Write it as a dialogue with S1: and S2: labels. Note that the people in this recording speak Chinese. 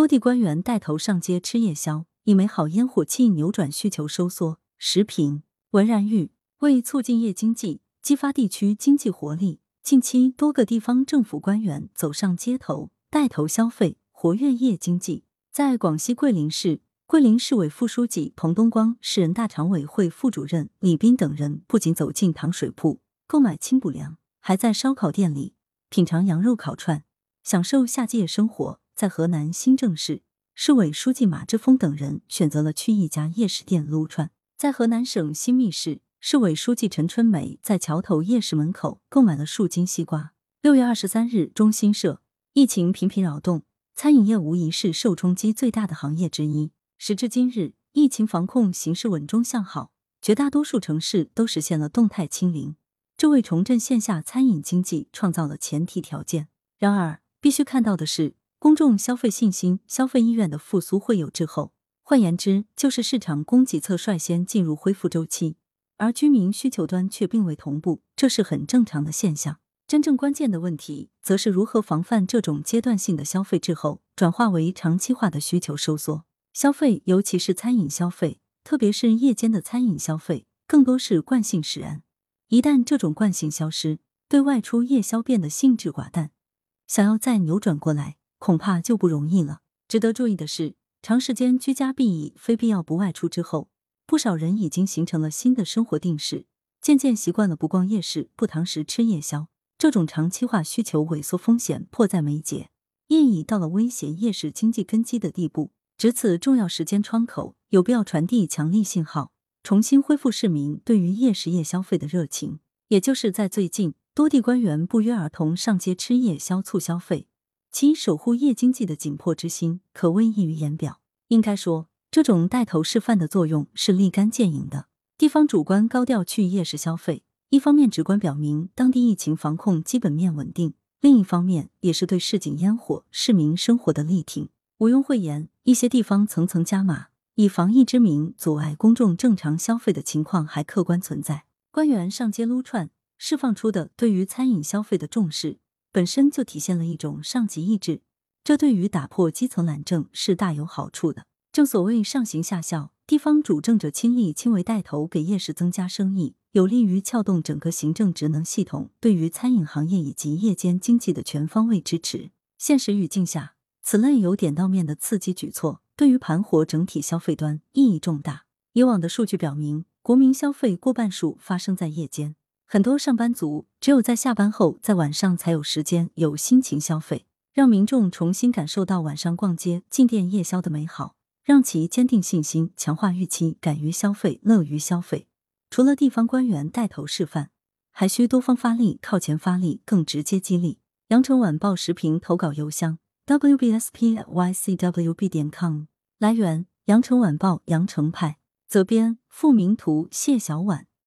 S1: 多地官员带头上街吃夜宵，以美好烟火气扭转需求收缩。时评：文然玉为促进夜经济，激发地区经济活力，近期多个地方政府官员走上街头，带头消费，活跃夜经济。在广西桂林市，桂林市委副书记彭东光、市人大常委会副主任李斌等人不仅走进糖水铺购买清补凉，还在烧烤店里品尝羊肉烤串，享受夏季夜生活。在河南新郑市，市委书记马志峰等人选择了去一家夜市店撸串。在河南省新密市，市委书记陈春梅在桥头夜市门口购买了数斤西瓜。六月二十三日，中新社：疫情频频扰动，餐饮业无疑是受冲击最大的行业之一。时至今日，疫情防控形势稳中向好，绝大多数城市都实现了动态清零，这为重振线下餐饮经济创造了前提条件。然而，必须看到的是，公众消费信心、消费意愿的复苏会有滞后。换言之，就是市场供给侧率先进入恢复周期，而居民需求端却并未同步，这是很正常的现象。真正关键的问题，则是如何防范这种阶段性的消费滞后转化为长期化的需求收缩。消费，尤其是餐饮消费，特别是夜间的餐饮消费，更多是惯性使然。一旦这种惯性消失，对外出夜宵变得兴致寡淡，想要再扭转过来，恐怕就不容易了。值得注意的是。长时间居家避疫、非必要不外出之后，不少人已经形成了新的生活定势，渐渐习惯了不逛夜市、不堂食吃夜宵。这种长期化需求萎缩风险迫在眉睫，业已到了威胁夜市经济根基的地步。值此重要时间窗口，有必要传递强力信号，重新恢复市民对于夜市夜消费的热情。也就是在最近，多地官员不约而同上街吃夜宵促消费。其守护夜经济的紧迫之心，可谓溢于言表。应该说，这种带头示范的作用是立竿见影的。地方主官高调去夜市消费，一方面直观表明当地疫情防控基本面稳定，另一方面也是对市井烟火、市民生活的力挺。毋庸讳言，一些地方层层加码，以防疫之名阻碍公众正常消费的情况还客观存在。官员上街撸串，释放出的对于餐饮消费的重视。本身就体现了一种上级意志，这对于打破基层懒政是大有好处的。正所谓上行下效，地方主政者亲力亲为带头给夜市增加生意，有利于撬动整个行政职能系统对于餐饮行业以及夜间经济的全方位支持。现实语境下，此类有点到面的刺激举措，对于盘活整体消费端意义重大。以往的数据表明，国民消费过半数发生在夜间。很多上班族只有在下班后，在晚上才有时间、有心情消费，让民众重新感受到晚上逛街、进店夜宵的美好，让其坚定信心、强化预期、敢于消费、乐于消费。除了地方官员带头示范，还需多方发力、靠前发力，更直接激励。羊城晚报时评投稿邮箱：wbspycwb 点 com。来源：羊城晚报羊城派。责编：付明图，谢小婉。